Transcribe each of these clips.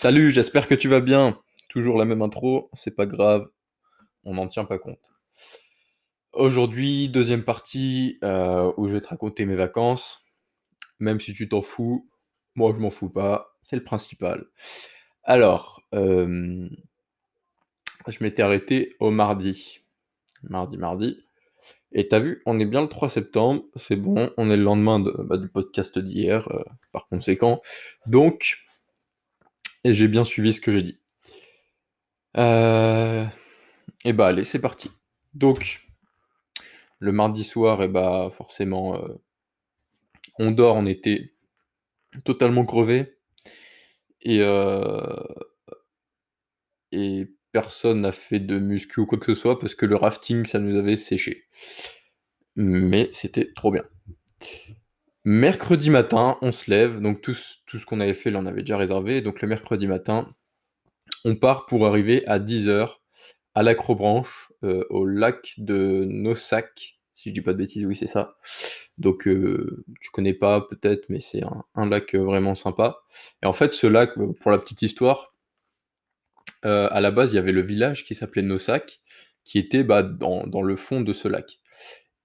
Salut, j'espère que tu vas bien. Toujours la même intro, c'est pas grave, on n'en tient pas compte. Aujourd'hui, deuxième partie euh, où je vais te raconter mes vacances. Même si tu t'en fous, moi je m'en fous pas, c'est le principal. Alors, euh, je m'étais arrêté au mardi. Mardi, mardi. Et t'as vu, on est bien le 3 septembre, c'est bon, on est le lendemain de, bah, du podcast d'hier, euh, par conséquent. Donc, j'ai bien suivi ce que j'ai dit. Euh, et bah allez, c'est parti. Donc, le mardi soir, et bah forcément, euh, on dort on était totalement crevé. Et, euh, et personne n'a fait de muscu ou quoi que ce soit parce que le rafting, ça nous avait séché. Mais c'était trop bien. Mercredi matin, on se lève, donc tout, ce qu'on avait fait, là, on avait déjà réservé. Donc le mercredi matin, on part pour arriver à 10h à l'Acrobranche, euh, au lac de Nossac, si je dis pas de bêtises, oui c'est ça. Donc euh, tu connais pas peut-être, mais c'est un, lac euh, vraiment sympa. Et en fait, ce lac, pour la petite histoire, à la base, il y avait le village qui s'appelait Nossac, qui était bah, dans le fond de ce lac.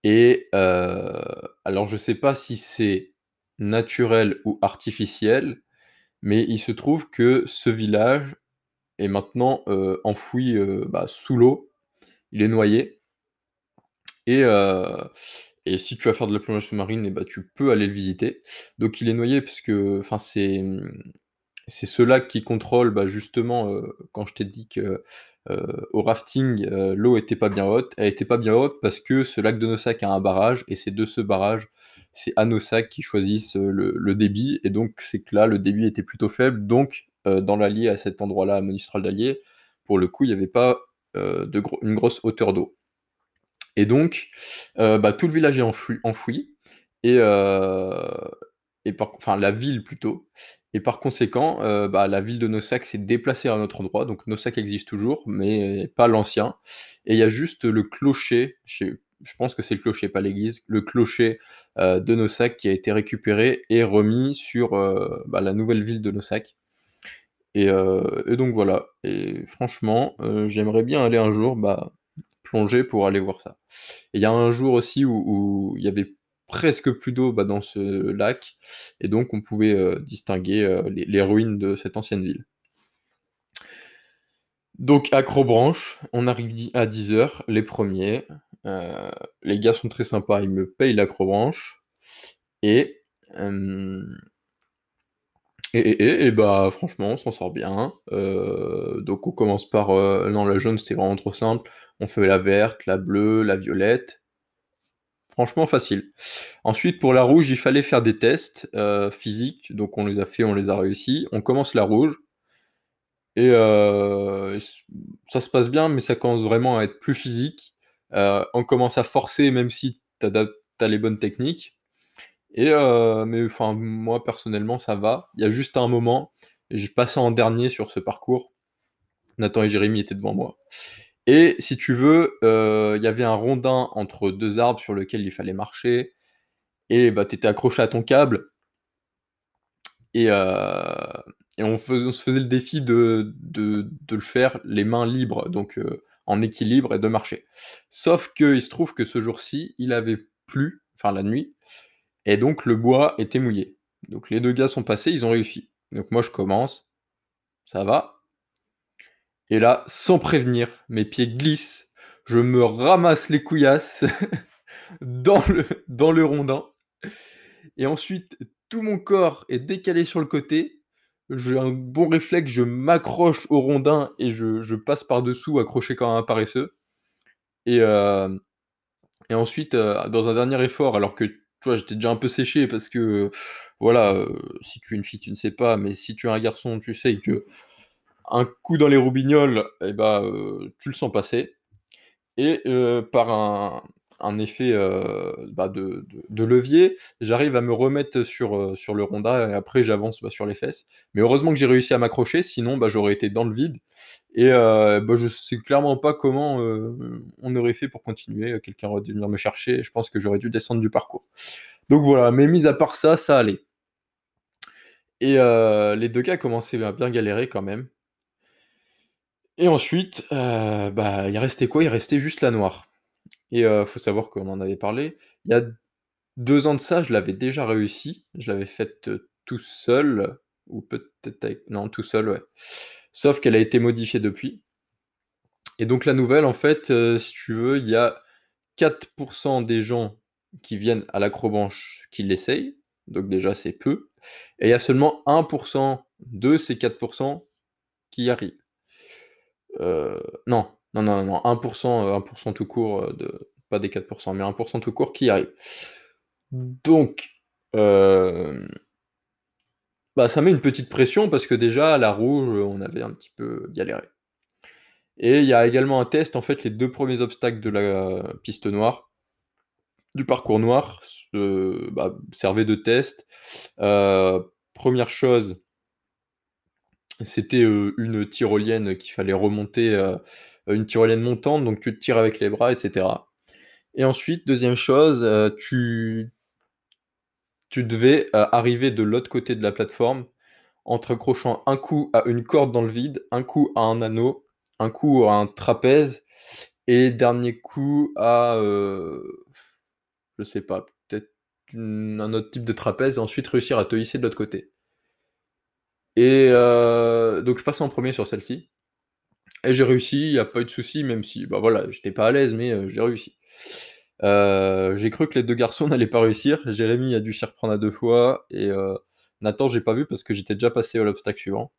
Et alors je sais pas si c'est naturel ou artificiel, mais il se trouve que ce village est maintenant, enfoui, bah, sous l'eau. Il est noyé et si tu vas faire de la plongée sous-marine et bah, tu peux aller le visiter. Donc il est noyé parce que c'est ce lac qui contrôle, bah, justement, quand je t'ai dit que euh, au rafting, euh, l'eau était pas bien haute. Elle était pas bien haute parce que ce lac de Nossac a un barrage et c'est de ce barrage, c'est à Nossac qui choisissent euh, le, débit et donc c'est que là le débit était plutôt faible. Donc dans l'Allier à cet endroit-là, à Monistral d'Allier, pour le coup il n'y avait pas une grosse hauteur d'eau. Et donc bah, tout le village est enfoui, et, enfin la ville plutôt. Et par conséquent, euh, bah, la ville de Nossac s'est déplacée à un autre endroit. Donc Nossac existe toujours, mais pas l'ancien. Et il y a juste le clocher, je, pense que c'est le clocher, pas l'église, le clocher euh, de Nossac qui a été récupéré et remis sur euh, bah, la nouvelle ville de Nossac. Et, donc voilà. Et franchement, j'aimerais bien aller un jour bah, plonger pour aller voir ça. Et il y a un jour aussi où il y avait presque plus d'eau bah, dans ce lac, et donc on pouvait euh, distinguer euh, les, ruines de cette ancienne ville. Donc Acrobranche, on arrive à 10h, les premiers. Euh, les gars sont très sympas, ils me payent l'Acrobranche. Et, et, et, et, bah franchement, on s'en sort bien. donc on commence par... non, la jaune, c'était vraiment trop simple. On fait la verte, la bleue, la violette. Franchement facile. Ensuite, pour la rouge, il fallait faire des tests euh, physiques. Donc on les a fait, on les a réussi. On commence la rouge. Et euh, ça se passe bien, mais ça commence vraiment à être plus physique. Euh, on commence à forcer, même si tu as, les bonnes techniques. Et mais moi personnellement, ça va. Il y a juste un moment, je passais en dernier sur ce parcours. Nathan et Jérémy étaient devant moi. Et si tu veux, euh, il y avait un rondin entre deux arbres sur lequel il fallait marcher et bah, tu étais accroché à ton câble et euh, on se faisait le défi de le faire les mains libres, donc euh, en équilibre et de marcher. Sauf qu'il se trouve que ce jour-ci, il avait plu, enfin la nuit et donc le bois était mouillé. Donc les deux gars sont passés, ils ont réussi. Donc moi je commence, ça va et là, sans prévenir, mes pieds glissent, je me ramasse les couillasses dans, le, rondin. Et ensuite, tout mon corps est décalé sur le côté. J'ai un bon réflexe, je m'accroche au rondin et je, passe par-dessous, accroché comme un paresseux. Et, euh, ensuite, euh, dans un dernier effort, alors que tu vois, j'étais déjà un peu séché parce que, voilà, euh, si tu es une fille, tu ne sais pas, mais si tu es un garçon, tu sais que un coup dans les roubignoles, et eh ben, tu le sens passer. Et par un, effet bah, de, levier, j'arrive à me remettre sur, le ronda et après j'avance bah, sur les fesses. Mais heureusement que j'ai réussi à m'accrocher, sinon bah, j'aurais été dans le vide. Et je sais clairement pas comment on aurait fait pour continuer. Quelqu'un aurait dû venir me chercher. Je pense que j'aurais dû descendre du parcours. Donc voilà, mais mis à part ça, ça allait. Et les 2 gars commençaient à bien galérer quand même. Et ensuite, heu, bah, il restait quoi? Il restait juste la noire. Et heu, faut savoir qu'on en avait parlé. Il y a 2 ans de ça, je l'avais déjà réussi. Je l'avais faite, heu, tout seul ou peut-être avec non, tout seul, ouais. Sauf qu'elle a été modifiée depuis. Et donc la nouvelle, en fait, heu, si tu veux, il y a 4% des gens qui viennent à l'acrobranche qui l'essayent, donc déjà c'est peu. Et il y a seulement 1% de ces 4% qui y arrivent. Heu, non, non, non, non, 1 heu, 1 tout court, heu, de pas des 4% mais 1% tout court qui arrive. Donc, hem, bah, ça met une petite pression parce que déjà à la rouge, on avait un petit peu galéré. Et il y a également un test, en fait, les 2 premiers obstacles de la piste noire, du parcours noir, se bah, servaient de test. 1re chose c'était, une tyrolienne qu'il fallait remonter, une tyrolienne montante, donc tu te tires avec les bras et cetera. Et ensuite, 2e chose, tu devais, arriver de l'autre côté de la plateforme en te raccrochant un coup à une corde dans le vide, un coup à un anneau, un coup à un trapèze et dernier coup à, je sais pas, peut-être un autre type de trapèze et ensuite réussir à te hisser de l'autre côté. Et heu, donc je passe en 1er sur celle-ci et j'ai réussi, il y a pas eu de souci, même si, bah, voilà, j'étais pas à l'aise, mais heu, j'ai réussi. Heu, j'ai cru que les 2 garçons n'allaient pas réussir. Jérémy a dû s'y reprendre à 2 fois et Nathan, j'ai pas vu parce que j'étais déjà passé à l'obstacle suivant.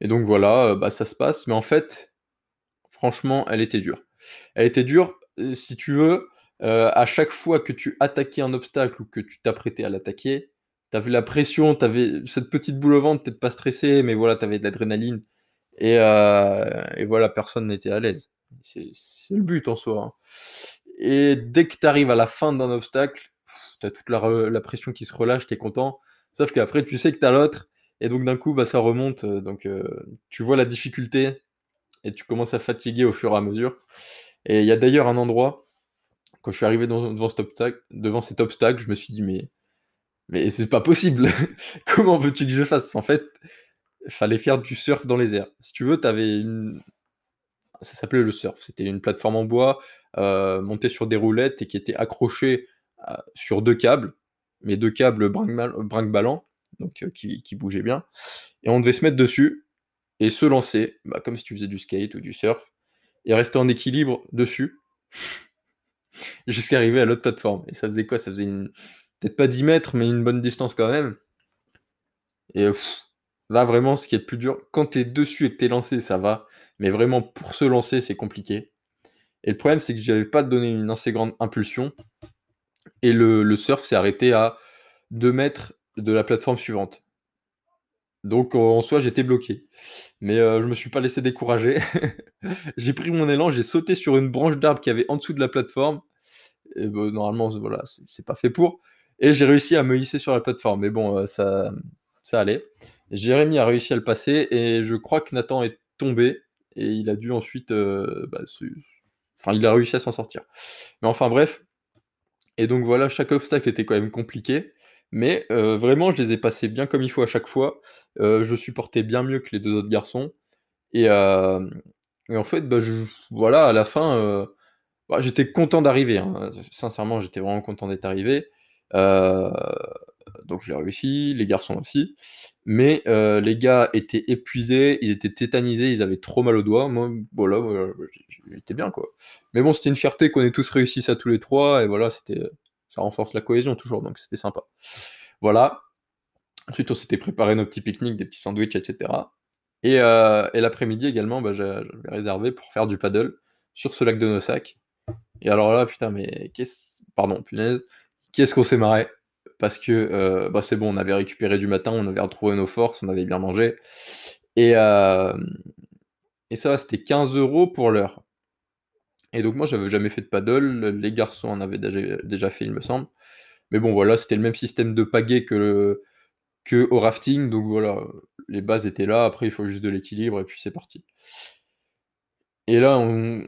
Et donc voilà, bah, ça se passe, mais en fait, franchement, elle était dure. Elle était dure, si tu veux, à chaque fois que tu attaquais un obstacle ou que tu t'apprêtais à l'attaquer, tu la pression, tu avais cette petite boule au ventre, peut-être pas stressé, mais voilà, tu avais de l'adrénaline et heu et voilà, personne n'était à l'aise. C'est le but en soi, hein. Et dès que tu arrives à la fin d'un obstacle, tu as toute la re la pression qui se relâche, tu es content. Sauf qu'après tu sais que tu as l'autre et donc d'un coup, bah, ça remonte, heu, donc heu, tu vois la difficulté et tu commences à fatiguer au fur et à mesure. Et il y a d'ailleurs un endroit, quand je suis arrivé devant cet obstacle devant cet obstacle, je me suis dit: «Mais mais c'est pas possible! Comment veux-tu que je fasse?» en fait, fallait faire du surf dans les airs. Si tu veux, tu une ça s'appelait le surf, c'était une plateforme en bois, heu, montée sur des roulettes et qui était accrochée à sur 2 câbles, mais 2 câbles brinque-ball brinque-ballants, donc qui qui bougeaient bien et on devait se mettre dessus et se lancer, bah, comme si tu faisais du skate ou du surf et rester en équilibre dessus jusqu'à arriver à l'autre plateforme et ça faisait quoi? Ça faisait une peut-être pas 10 mètres, mais une bonne distance quand même et là, vraiment, ce qui est le plus dur, quand tu es dessus et que tu es lancé, ça va, mais vraiment pour se lancer, c'est compliqué et le problème, c'est que j'avais pas donné une assez grande impulsion et le surf s'est arrêté à 2 mètres de la plateforme suivante. Donc en soi, j'étais bloqué. Mais heu, je me suis pas laissé décourager. J'ai pris mon élan, j'ai sauté sur une branche d'arbre qu'il y avait en dessous de la plateforme et bah, normalement, voilà, c'est pas fait pour et j'ai réussi à me hisser sur la plateforme. Mais bon, heu, ça ça allait. Jérémy a réussi à le passer et je crois que Nathan est tombé et il a dû ensuite, heu, bah, enfin, il a réussi à s'en sortir. Mais enfin bref et donc voilà, chaque obstacle était quand même compliqué, mais heu, vraiment, je les ai passés bien comme il faut à chaque fois. Je supportais bien mieux que les 2 autres garçons et en fait, bah, voilà, à la fin, bah, j'étais content d'arriver, hein. Sincèrement, j'étais vraiment content d'être arrivé. Heu, donc je l'ai réussi, les garçons aussi, mais heu, les gars étaient épuisés, ils étaient tétanisés, ils avaient trop mal aux doigts. Moi, voilà, j'étais bien, quoi. Mais bon, c'était une fierté qu'on ait tous réussi ça tous les 3 et voilà, c'était ça renforce la cohésion toujours, donc c'était sympa. Voilà. Ensuite, on s'était préparé nos petits pique-niques, des petits sandwichs et cetera et l'après-midi également, bah, j'a j'avais réservé pour faire du paddle sur ce lac de Nosac et alors là, putain, mais qu'est-ce pardon, punaise, qu'est-ce qu'on s'est marrés parce que, heu, bah, c'est bon, on avait récupéré du matin, on avait retrouvé nos forces, on avait bien mangé. Et hem et ça, c'était 15 € pour l'heure. Et donc moi, j'avais jamais fait de paddle, les garçons en avaient déjà fait, il me semble, mais bon, voilà, c'était le même système de pagaie que qu'au rafting, donc voilà, les bases étaient là, après il faut juste de l'équilibre et puis c'est parti. Et là, on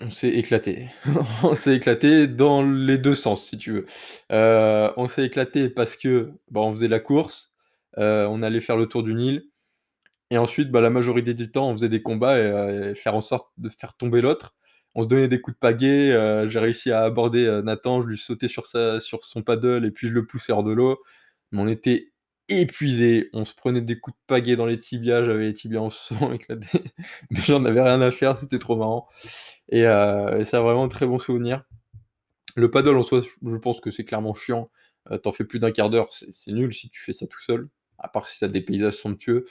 on s'est éclatés. On s'est éclatés dans les 2 sens, si tu veux. Heu, on s'est éclatés parce que, bah, on faisait la course, Heu, on allait faire le tour d'une île et ensuite, bah, la majorité du temps, on faisait des combats et et faire en sorte de faire tomber l'autre. On se donnait des coups de pagaie, j'ai réussi à aborder, Nathan, je lui sautais sur sa sur son paddle et puis je le poussais hors de l'eau. Mais on était épuisés, on se prenait des coups de pagaie dans les tibias, j'avais les tibias en sang éclatés, mais j'en avais rien à faire, c'était trop marrant. Et heu, et c'est vraiment un très bon souvenir. Le paddle en soi, je pense que c'est clairement chiant, heu, tu fais plus d'1/4 d'heure, c'est nul si tu fais ça tout seul, à part si tu as des paysages somptueux.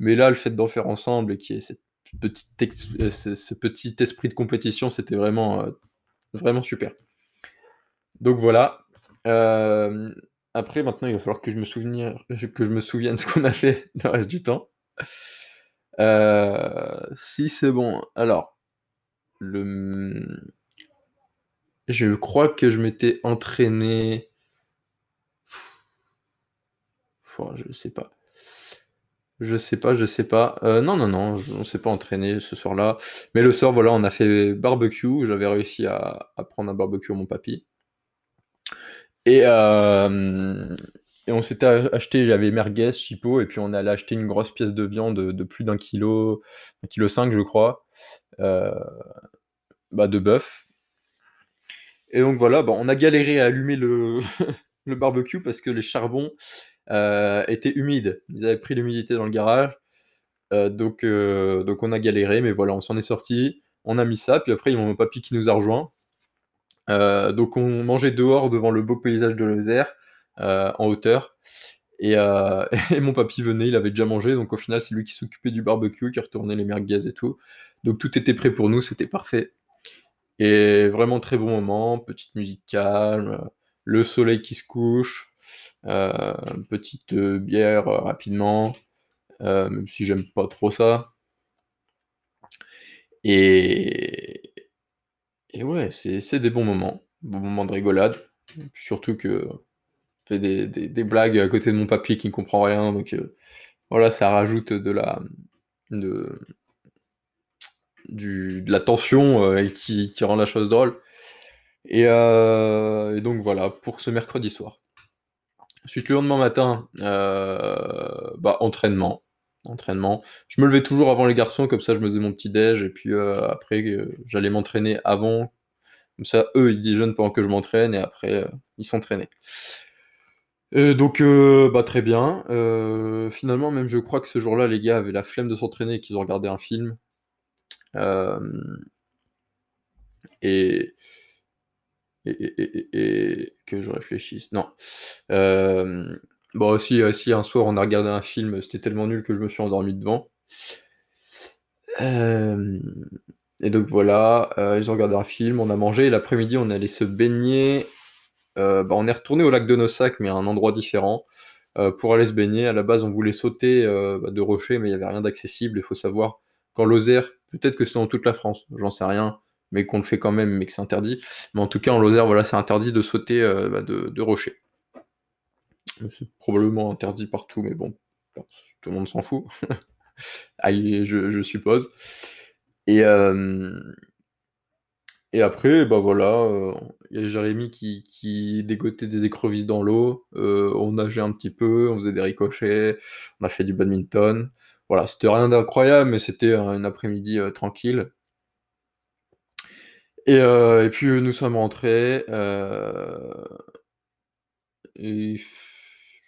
Mais là, le fait d'en faire ensemble et qu'il y ait heu, ce petit esprit de compétition, c'était vraiment, heu, vraiment super. Donc voilà, après maintenant, il va falloir que je me souvenir que je me souvienne ce qu'on a fait le reste du temps. Heu, si c'est bon, alors, le, je crois que je m'étais entraîné Fouah, je sais pas. Je sais pas, je sais pas. Heu, non, non, non, j on s'est pas entraîné ce soir-là. Mais le soir, voilà, on a fait barbecue, j'avais réussi à à prendre un barbecue à mon papy. Et hem, et on s'était acheté j'avais merguez, chipot et puis on allé acheter une grosse pièce de viande de plus d'1 kilogramme, 1,5 kilogramme je crois, heu, bah, de bœuf. Et donc voilà, bah, on a galéré à allumer le barbecue parce que les charbons, heu, étaient humides. Ils avaient pris l'humidité dans le garage, donc donc on a galéré, mais voilà, on s'en est sortis. On a mis ça, puis après il y a mon papy qui nous a rejoints. Heu, donc on mangeait dehors devant le beau paysage de Lozère, heu, en hauteur. Et heu, et mon papy venait, il avait déjà mangé, donc au final, c'est lui qui s'occupait du barbecue, qui retournait les merguez et tout. Donc tout était prêt pour nous, c'était parfait. Et vraiment très bon moment, petite musique calme, le soleil qui se couche, petite, bière, rapidement, même si j'aime pas trop ça. Et et ouais, c'est des bons moments, bons moments de rigolade, surtout que fait des des blagues à côté de mon papy qui ne comprend rien, donc heu, voilà, ça rajoute de la de du de la tension, heu, et qui qui rend la chose drôle. Et donc voilà pour ce mercredi soir. Ensuite, le lendemain matin, bah, entraînement, entraînement. Je me levais toujours avant les garçons, comme ça je me faisais mon petit déj et puis, heu, après, heu, j'allais m'entraîner avant, comme ça, eux, ils déjeunent pendant que je m'entraîne et après, heu, ils s'entraînaient. Donc bah, très bien, finalement, même je crois que ce jour-là, les gars avaient la flemme de s'entraîner et qu'ils ont regardé un film. Et et et et que je réfléchisse, non, bon, si, heu, si un soir on a regardé un film, c'était tellement nul que je me suis endormi devant. Hem et donc voilà, heu, ils ont regardé un film, on a mangé et l'après-midi, on est allés se baigner, bah, on est retournés au lac de Nosac, mais à un endroit différent, pour aller se baigner. À la base, on voulait sauter, bah, de rochers, mais il y avait rien d'accessible. Il faut savoir qu'en Lozère, peut-être que c'est dans toute la France, j'en sais rien, mais qu'on le fait quand même, mais que c'est interdit. Mais en tout cas, en Lozère, voilà, c'est interdit de sauter, bah, de de rochers. C'est probablement interdit partout, mais bon, tout le monde s'en fout. Je suppose et hem et après, bah, voilà, il y a Jérémy qui qui dégotait des écrevisses dans l'eau, heu, on nageait un petit peu, on faisait des ricochets, on a fait du badminton. Voilà, c'était rien d'incroyable, mais c'était un après-midi, tranquille. Et et puis, nous sommes rentrés, et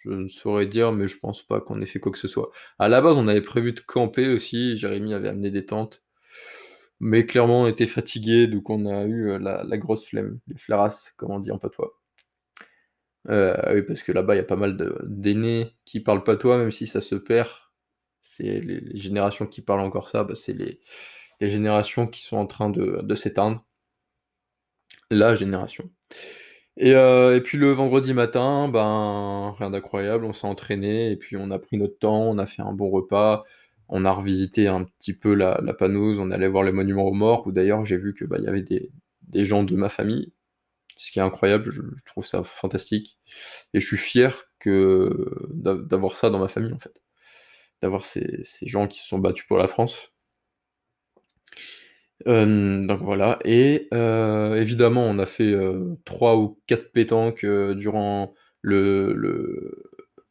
je ne saurais dire, mais je pense pas qu'on ait fait quoi que ce soit. À la base, on avait prévu de camper aussi, Jérémy avait amené des tentes, mais clairement, on était fatigués, donc on a eu, heu, la grosse flemme, les flaras, comme on dit en patois. Heu, oui, parce que là-bas, il y a pas mal d'aînés qui parlent patois, même si ça se perd. C'est les générations qui parlent encore ça, bah, c'est les générations qui sont en train de s'éteindre. La génération et heu, et puis le vendredi matin, ben, rien d'incroyable, on s'est entraînés et puis on a pris notre temps, on a fait un bon repas, on a revisité un petit peu la la Panouse, on allés voir les monuments aux morts, où d'ailleurs j'ai vu que, bah, y avait des des gens de ma famille, ce qui est incroyable, je je trouve ça fantastique et je suis fier d'avoir ça dans ma famille, en fait. D'avoir ces ces gens qui se sont battus pour la France. Donc voilà et heu, évidemment, on a fait, heu, 3 ou 4 pétanques, heu, durant le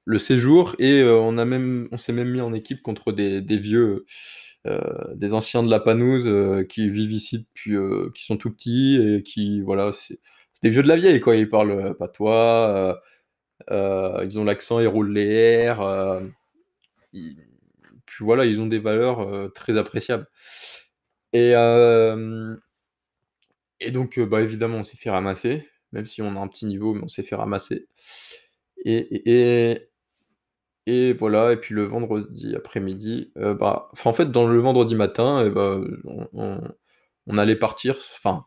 le séjour et on a même on s'est même mis en équipe contre des vieux, des anciens de la Panouse, qui vivent ici depuis, qui sont tout petits et qui voilà, c'est des vieux de la vieille quoi. Ils parlent patois, ils ont l'accent, ils roulent les R, ils puis voilà, ils ont des valeurs, très appréciables et et donc bah, évidemment, on s'est fait ramasser, même si on a un petit niveau, mais on s'est fait ramasser. Et et voilà et puis le vendredi après-midi, heu, bah, en fait, dans le vendredi matin et bah, on allait partir, enfin,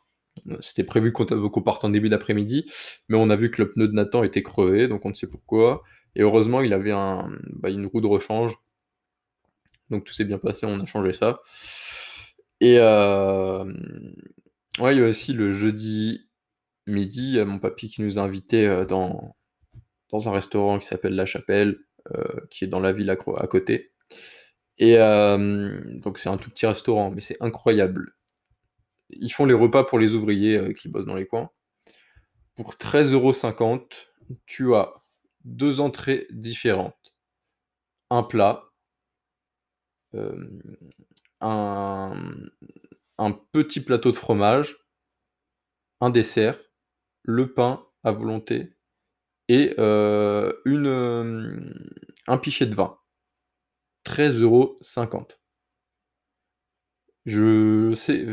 c'était prévu qu'on qu'on parte en début d'après-midi, mais on a vu que le pneu de Nathan était crevé, donc on ne sait pourquoi. Et heureusement, il avait bah, une roue de rechange. Donc tout s'est bien passé, on a changé ça et ouais, il y a aussi le jeudi midi, mon papy qui nous a invités, dans dans un restaurant qui s'appelle La Chapelle, qui est dans la ville à côté et donc c'est un tout petit restaurant, mais c'est incroyable. Ils font les repas pour les ouvriers, qui bossent dans les coins. Pour 13,50 €, tu as 2 entrées différentes, un plat hem, un, petit plateau de fromage un dessert, le pain à volonté et heu, une, hem, un pichet de vin. 13,50 €. Je sais,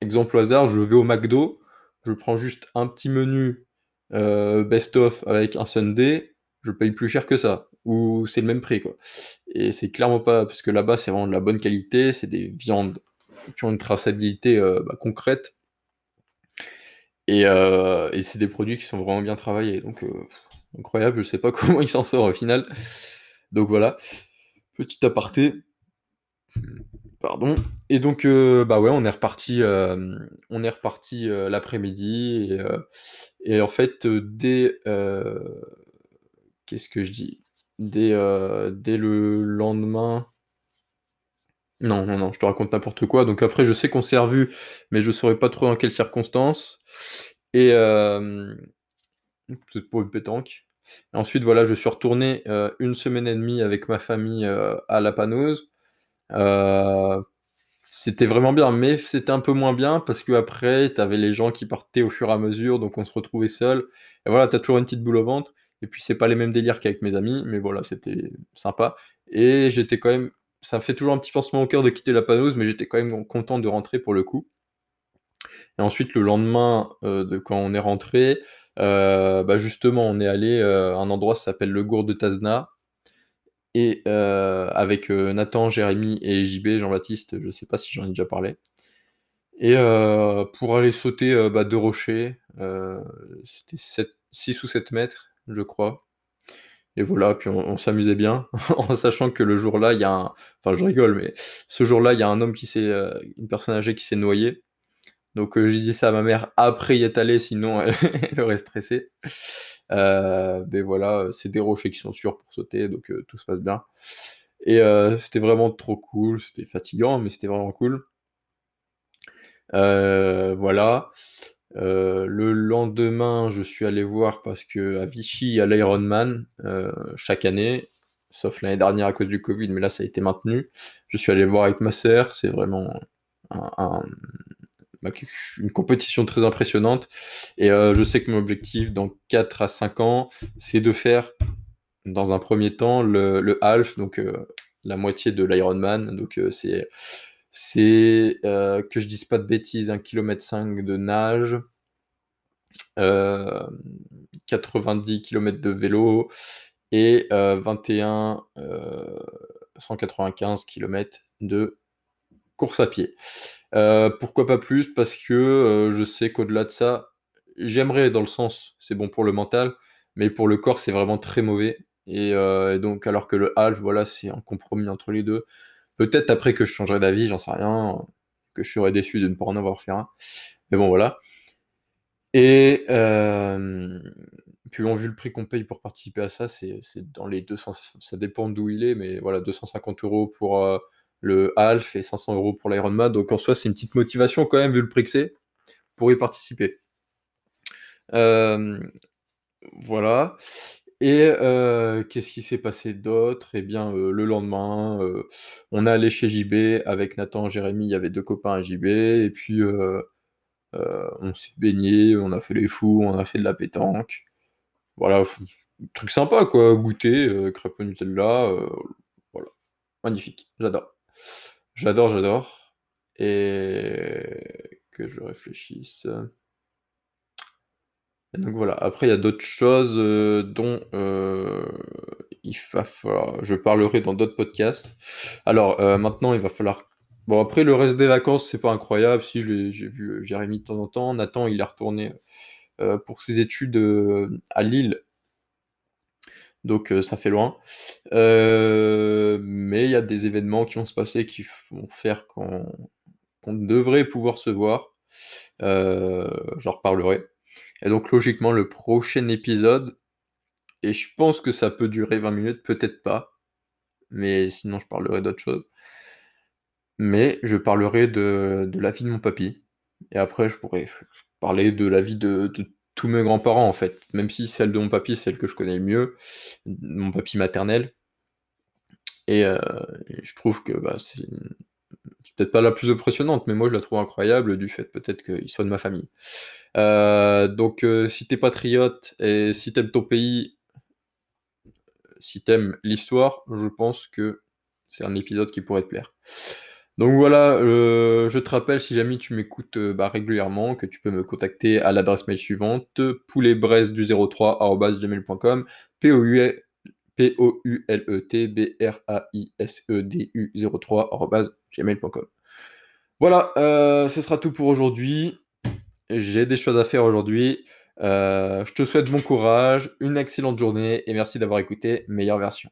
exemple au hasard, je vais au McDo, je prends juste un petit menu, heu, best of avec un sundae, je paye plus cher que ça ou c'est le même prix, quoi. Et c'est clairement pas parce que là-bas, c'est vraiment de la bonne qualité, c'est des viandes qui ont une traçabilité, heu, bah, concrète. Et heu et c'est des produits qui sont vraiment bien travaillés. Donc heu, incroyable, je sais pas comment il s'en sort au final. Donc voilà, petit aparté. Pardon. Et donc bah, ouais, on est repartis, hem, on est repartis, heu, l'après-midi. Et en fait, dès, qu'est-ce que je dis? Dès, heu, dès le lendemain. Non, non, non, je te raconte n'importe quoi, donc après je sais qu'on s'est revus, mais je saurais pas trop dans quelles circonstances. Et peut-être pour une pétanque. Ensuite voilà, je suis retourné, heu, 1 semaine et demie avec ma famille, heu, à la Panouse. Heu, c'était vraiment bien, mais c'était un peu moins bien parce qu'après, tu avais les gens qui partaient au fur et à mesure, donc on se retrouvait seuls. Et voilà, tu as toujours une petite boule au ventre et puis c'est pas les mêmes délires qu'avec mes amis, mais voilà, c'était sympa. Et j'étais quand même ça me fait toujours un petit pincement au cœur de quitter la Panouse, mais j'étais quand même content de rentrer pour le coup. Et ensuite le lendemain, de quand on est rentrés, heu, bah, justement, on est allés, heu, à un endroit, ça s'appelle le Gour de Tazna et avec, Nathan, Jérémy et JB, Jean-Baptiste, je sais pas si j'en ai déjà parlé. Et pour aller sauter, bah, 2 rochers, c'était 7 6 ou 7 mètres, je crois. Et voilà, puis on s'amusait bien en sachant que le jour-là, il y a un enfin je rigole, mais ce jour-là, il y a un homme qui s'est, heu, une personne âgée qui s'est noyée. Donc heu, j'ai dit ça à ma mère après y être allé, sinon elle elle aurait stressé, heu, beh, voilà, c'est des rochers qui sont sûrs pour sauter donc heu, tout se passe bien. Et c'était vraiment trop cool, c'était fatigant, mais c'était vraiment cool. Voilà, heu, le lendemain, je suis allé voir parce qu'à Vichy, il y a l'Ironman, heu, chaque année, sauf l'année dernière à cause du covid, mais là, ça a été maintenu. Je suis allé voir avec ma sœur, c'est vraiment bah, une compétition très impressionnante et heu, je sais que mon objectif dans 4 à 5 ans, c'est de faire, dans un 1er temps, le le half, donc heu, la moitié de l'Ironman, donc c'est c'est, heu, que je dise pas de bêtises, 1 kilomètre 5 de nage hem, 90 kilomètres de vélo et heu, 21, heu, 195 kilomètres de course à pied. Heu, pourquoi pas plus? Parce que, je sais qu'au-delà de ça, j'aimerais dans le sens, c'est bon pour le mental, mais pour le corps, c'est vraiment très mauvais et donc alors que le half, voilà, c'est un compromis entre les 2. Peut-être après que je changerai d'avis, j'en sais rien, que je serais déçu de ne pas en avoir fait un, mais bon, voilà. Et hem, puis bon, vu le prix qu'on paye pour participer à ça, c'est dans les 200 ç ça dépend d'où il est, mais voilà, 250 € pour, heu, le half et 500 € pour l'Ironman, donc en soi, c'est une petite motivation quand même, vu le prix que c'est, pour y participer. Hem, voilà Et qu'est-ce qui s'est passé d'autre? Et bien, le lendemain, on est allé chez JB avec Nathan, Jérémy, il y avait 2 copains à JB et puis, on s'est baigné, on a fait les fous, on a fait de la pétanque. Voilà, truc sympa quoi, goûter, heu, au Nutella, voilà. Magnifique, j'adore. J'adore, j'adore et que je réfléchisse. Donc voilà, après il y a d'autres choses, heu, dont, falloir je parlerai dans d'autres podcasts. Alors, heu, maintenant il va falloir bon après le reste des vacances, c'est pas incroyable, si j'ai vu, Jérémy de temps en temps. Nathan, il est retourné, pour ses études, à Lille. Donc ça fait loin. Mais il y a des événements qui vont se passer qui vont faire qu'on devrait pouvoir se voir. J'en reparlerai. Et donc logiquement, le prochain épisode et je pense que ça peut durer 20 minutes, peut-être pas, mais sinon je parlerai d'autre chose. Mais je parlerai de de la vie de mon papy et après je pourrais parler de la vie de de tous mes grands-parents, en fait. Même si celle de mon papy, celle que je connais le mieux, mon papy maternel et et je trouve que, bah, c'est c'est peut-être pas la plus impressionnante, mais moi je la trouve incroyable du fait peut-être qu'il soit de ma famille. Heu, donc heu, si tu es patriote et si tu aimes ton pays si tu aimes l'histoire, je pense que c'est un épisode qui pourrait te plaire. Donc voilà, heu, je te rappelle si jamais tu m'écoutes, heu, bah, régulièrement, que tu peux me contacter à l'adresse mail suivante: pouletbresdu03@gmail.com P-O-U-L P-O-U-L-E-T-B-R-A-I-S-E-D-U-03@gmail.com. Voilà, heu, ce sera tout pour aujourd'hui. J'ai des choses à faire aujourd'hui. Heu, je te souhaite bon courage, une excellente journée et merci d'avoir écouté Meilleure Version.